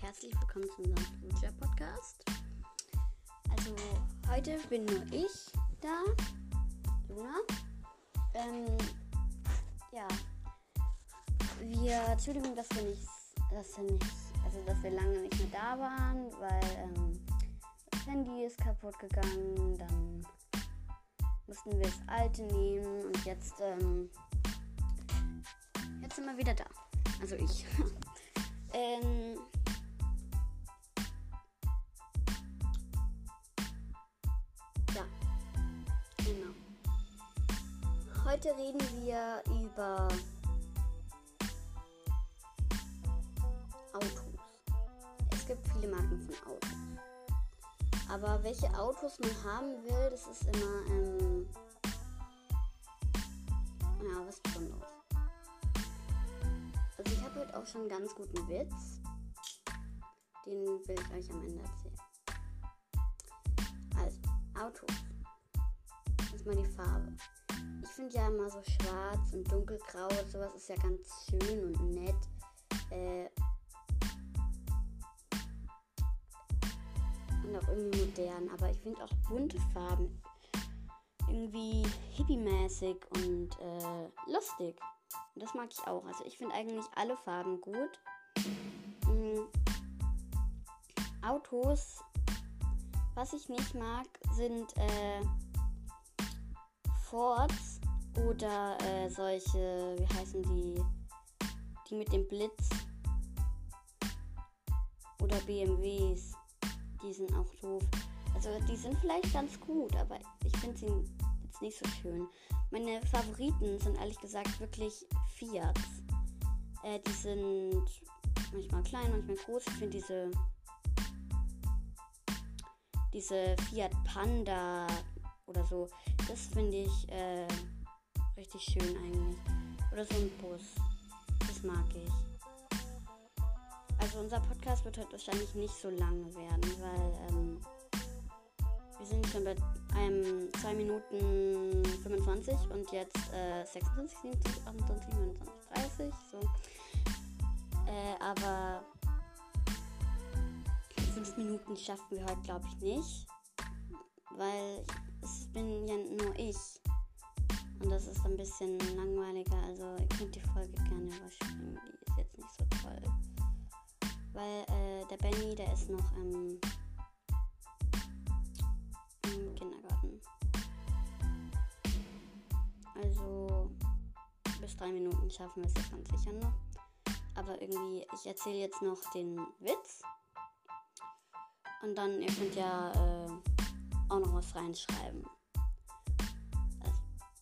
herzlich willkommen zum Future Podcast. Also heute bin nur ich da, Luna. Ähm, ja, wir Entschuldigung, dass wir nicht, dass wir nicht, also dass wir lange nicht mehr da waren, weil ähm, das Handy ist kaputt gegangen, dann mussten wir das alte nehmen und jetzt, ähm, jetzt sind wir wieder da. Also ich. ähm, ja, genau. Heute reden wir über Autos. Es gibt viele Marken von Autos. Aber welche Autos man haben will, das ist immer ähm, auch schon einen ganz guten Witz. Den will ich euch am Ende erzählen. Also, Autos. Erstmal die Farbe. Ich finde ja immer so schwarz und dunkelgrau und sowas ist ja ganz schön und nett. Äh, und auch irgendwie modern. Aber ich finde auch bunte Farben irgendwie hippie-mäßig und äh, lustig. Und das mag ich auch. Also ich finde eigentlich alle Farben gut. Mhm. Autos, was ich nicht mag, sind äh, Fords oder äh, solche, wie heißen die, die mit dem Blitz oder BMWs. Die sind auch doof. Also die sind vielleicht ganz gut, aber ich finde sie jetzt nicht so schön. Meine Favoriten sind ehrlich gesagt wirklich Fiats. Äh, die sind manchmal klein, manchmal groß. Ich finde diese diese Fiat Panda oder so, das finde ich äh, richtig schön eigentlich. Oder so ein Bus. Das mag ich. Also unser Podcast wird heute wahrscheinlich nicht so lange werden, weil ähm, wir sind schon bei einem 2 Minuten 25 und jetzt äh, 26, 27, 28, 29, 30. So. Äh, aber 5 Minuten schaffen wir heute, glaube ich, nicht. Weil es bin ja nur ich. Und das ist ein bisschen langweiliger. Also ihr könnt die Folge gerne überspringen. Die ist jetzt nicht so toll. Weil äh, der Benny, der ist noch im, bis drei Minuten schaffen wir es ganz sicher noch. Aber irgendwie, ich erzähle jetzt noch den Witz. Und dann, ihr könnt ja äh, auch noch was reinschreiben. Also,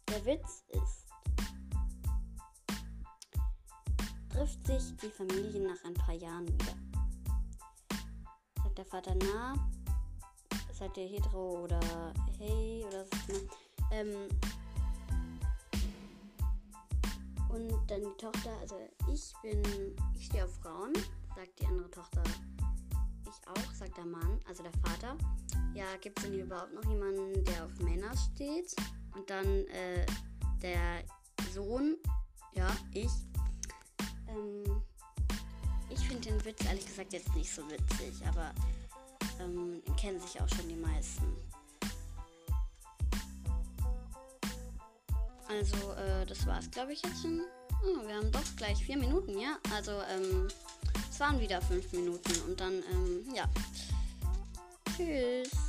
der Witz ist, trifft sich die Familie nach ein paar Jahren wieder. Sagt der Vater, na, seid ihr hetero oder hey oder so. Ähm, und dann die Tochter, also ich bin, ich stehe auf Frauen, sagt die andere Tochter, ich auch, sagt der Mann, also der Vater. Ja, gibt es denn hier überhaupt noch jemanden, der auf Männer steht? Und dann äh, der Sohn, ja, ich. Ähm, ich finde den Witz ehrlich gesagt jetzt nicht so witzig, aber ähm, kennen sich auch schon die meisten. Also, äh, das war's, glaube ich, jetzt schon. Oh, wir haben doch gleich vier Minuten, ja? Also, ähm, es waren wieder fünf Minuten und dann, ähm, ja. Tschüss.